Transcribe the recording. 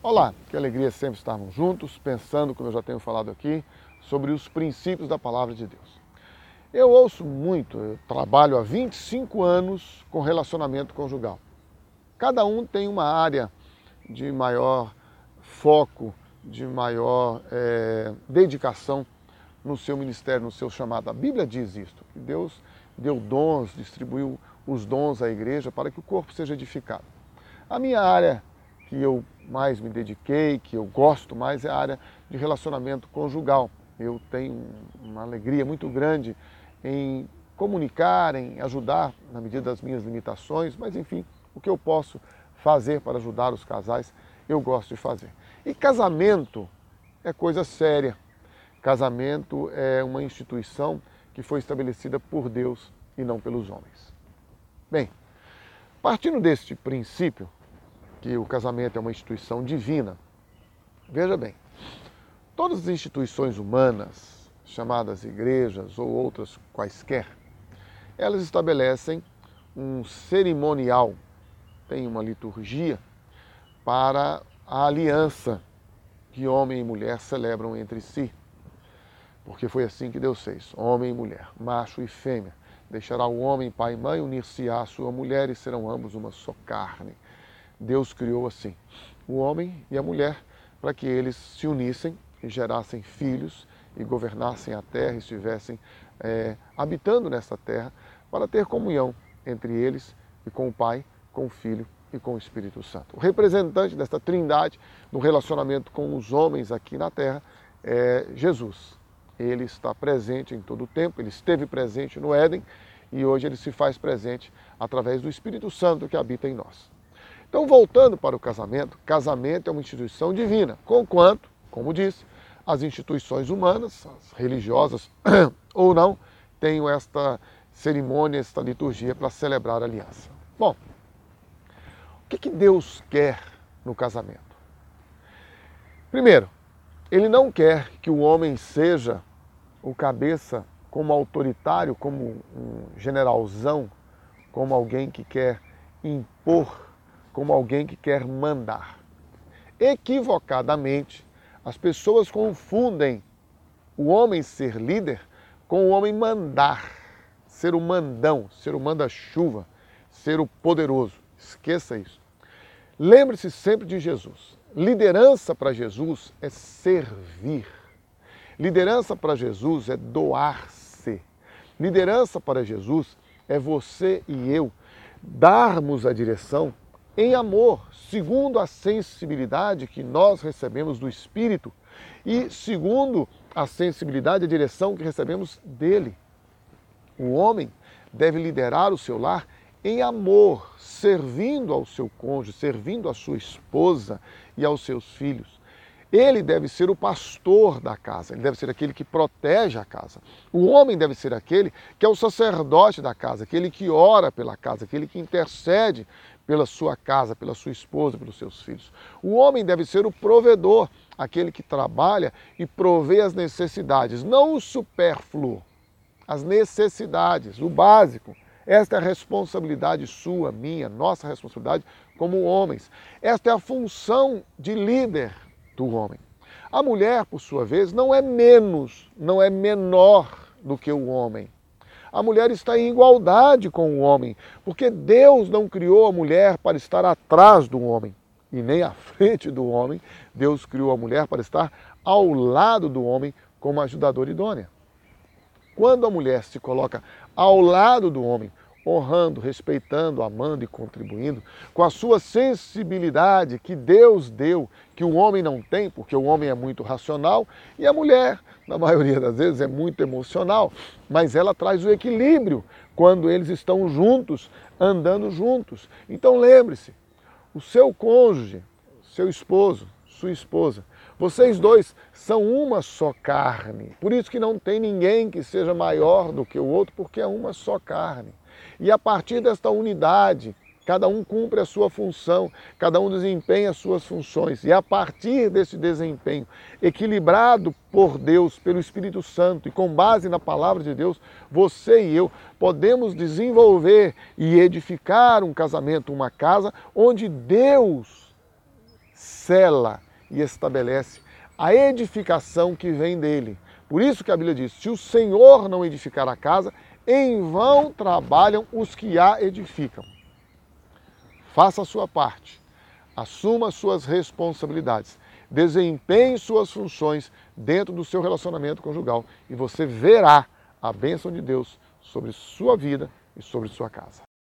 Olá, que alegria sempre estarmos juntos, pensando, como eu já tenho falado aqui, sobre os princípios da palavra de Deus. Eu ouço muito, eu trabalho há 25 anos com relacionamento conjugal. Cada um tem uma área de maior foco, de maior é, dedicação no seu ministério, no seu chamado. A Bíblia diz isto, que Deus deu dons, distribuiu os dons à igreja para que o corpo seja edificado. A minha área que eu mais me dediquei, que eu gosto mais, é a área de relacionamento conjugal. Eu tenho uma alegria muito grande em comunicar, em ajudar na medida das minhas limitações, mas enfim, o que eu posso fazer para ajudar os casais, eu gosto de fazer. E casamento é coisa séria. Casamento é uma instituição que foi estabelecida por Deus e não pelos homens. Bem, partindo deste princípio, que o casamento é uma instituição divina. Veja bem, todas as instituições humanas, chamadas igrejas ou outras quaisquer, elas estabelecem um cerimonial, tem uma liturgia para a aliança que homem e mulher celebram entre si. Porque foi assim que Deus fez, homem e mulher, macho e fêmea. Deixará o homem pai e mãe, unir-se-á à sua mulher e serão ambos uma só carne. Deus criou assim o homem e a mulher para que eles se unissem e gerassem filhos e governassem a terra e estivessem é, habitando nessa terra para ter comunhão entre eles e com o Pai, com o Filho e com o Espírito Santo. O representante desta trindade no relacionamento com os homens aqui na terra é Jesus. Ele está presente em todo o tempo, ele esteve presente no Éden e hoje ele se faz presente através do Espírito Santo que habita em nós. Então, voltando para o casamento, casamento é uma instituição divina, conquanto, como disse, as instituições humanas, as religiosas ou não, tenham esta cerimônia, esta liturgia para celebrar a aliança. Bom, o que, que Deus quer no casamento? Primeiro, Ele não quer que o homem seja o cabeça como autoritário, como um generalzão, como alguém que quer impor como alguém que quer mandar. Equivocadamente, as pessoas confundem o homem ser líder com o homem mandar, ser o mandão, ser o manda-chuva, ser o poderoso. Esqueça isso. Lembre-se sempre de Jesus. Liderança para Jesus é servir. Liderança para Jesus é doar-se. Liderança para Jesus é você e eu darmos a direção em amor, segundo a sensibilidade que nós recebemos do Espírito e segundo a sensibilidade e a direção que recebemos dele. O homem deve liderar o seu lar em amor, servindo ao seu cônjuge, servindo à sua esposa e aos seus filhos. Ele deve ser o pastor da casa, ele deve ser aquele que protege a casa. O homem deve ser aquele que é o sacerdote da casa, aquele que ora pela casa, aquele que intercede pela sua casa, pela sua esposa, pelos seus filhos. O homem deve ser o provedor, aquele que trabalha e provê as necessidades, não o supérfluo, as necessidades, o básico. Esta é a responsabilidade sua, minha, nossa responsabilidade como homens. Esta é a função de líder do homem. A mulher, por sua vez, não é menos, não é menor do que o homem a mulher está em igualdade com o homem, porque Deus não criou a mulher para estar atrás do homem e nem à frente do homem. Deus criou a mulher para estar ao lado do homem como ajudadora idônea. Quando a mulher se coloca ao lado do homem, honrando, respeitando, amando e contribuindo, com a sua sensibilidade que Deus deu, que o homem não tem, porque o homem é muito racional e a mulher, na maioria das vezes, é muito emocional, mas ela traz o equilíbrio quando eles estão juntos, andando juntos. Então lembre-se, o seu cônjuge, seu esposo, sua esposa, vocês dois são uma só carne. Por isso que não tem ninguém que seja maior do que o outro, porque é uma só carne. E a partir desta unidade, cada um cumpre a sua função, cada um desempenha as suas funções. E a partir desse desempenho, equilibrado por Deus, pelo Espírito Santo e com base na palavra de Deus, você e eu podemos desenvolver e edificar um casamento, uma casa onde Deus sela e estabelece a edificação que vem dele. Por isso que a Bíblia diz: se o Senhor não edificar a casa, em vão trabalham os que a edificam. Faça a sua parte, assuma suas responsabilidades, desempenhe suas funções dentro do seu relacionamento conjugal e você verá a bênção de Deus sobre sua vida e sobre sua casa.